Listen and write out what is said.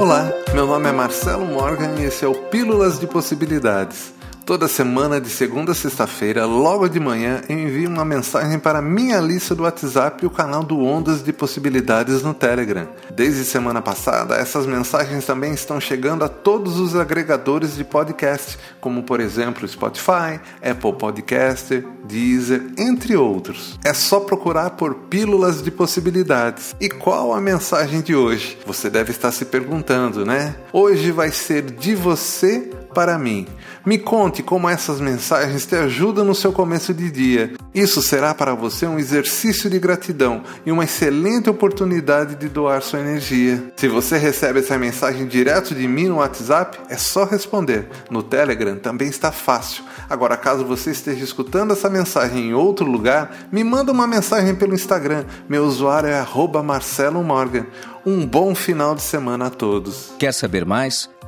Olá, meu nome é Marcelo Morgan e esse é o Pílulas de Possibilidades. Toda semana, de segunda a sexta-feira, logo de manhã, eu envio uma mensagem para minha lista do WhatsApp e o canal do Ondas de Possibilidades no Telegram. Desde semana passada, essas mensagens também estão chegando a todos os agregadores de podcast, como por exemplo Spotify, Apple Podcast, Deezer, entre outros. É só procurar por Pílulas de Possibilidades. E qual a mensagem de hoje? Você deve estar se perguntando, né? Hoje vai ser de você para mim. Me conte como essas mensagens te ajudam no seu começo de dia. Isso será para você um exercício de gratidão e uma excelente oportunidade de doar sua energia. Se você recebe essa mensagem direto de mim no WhatsApp, é só responder. No Telegram também está fácil. Agora, caso você esteja escutando essa mensagem em outro lugar, me manda uma mensagem pelo Instagram. Meu usuário é @marcelo_morgan. Um bom final de semana a todos. Quer saber mais?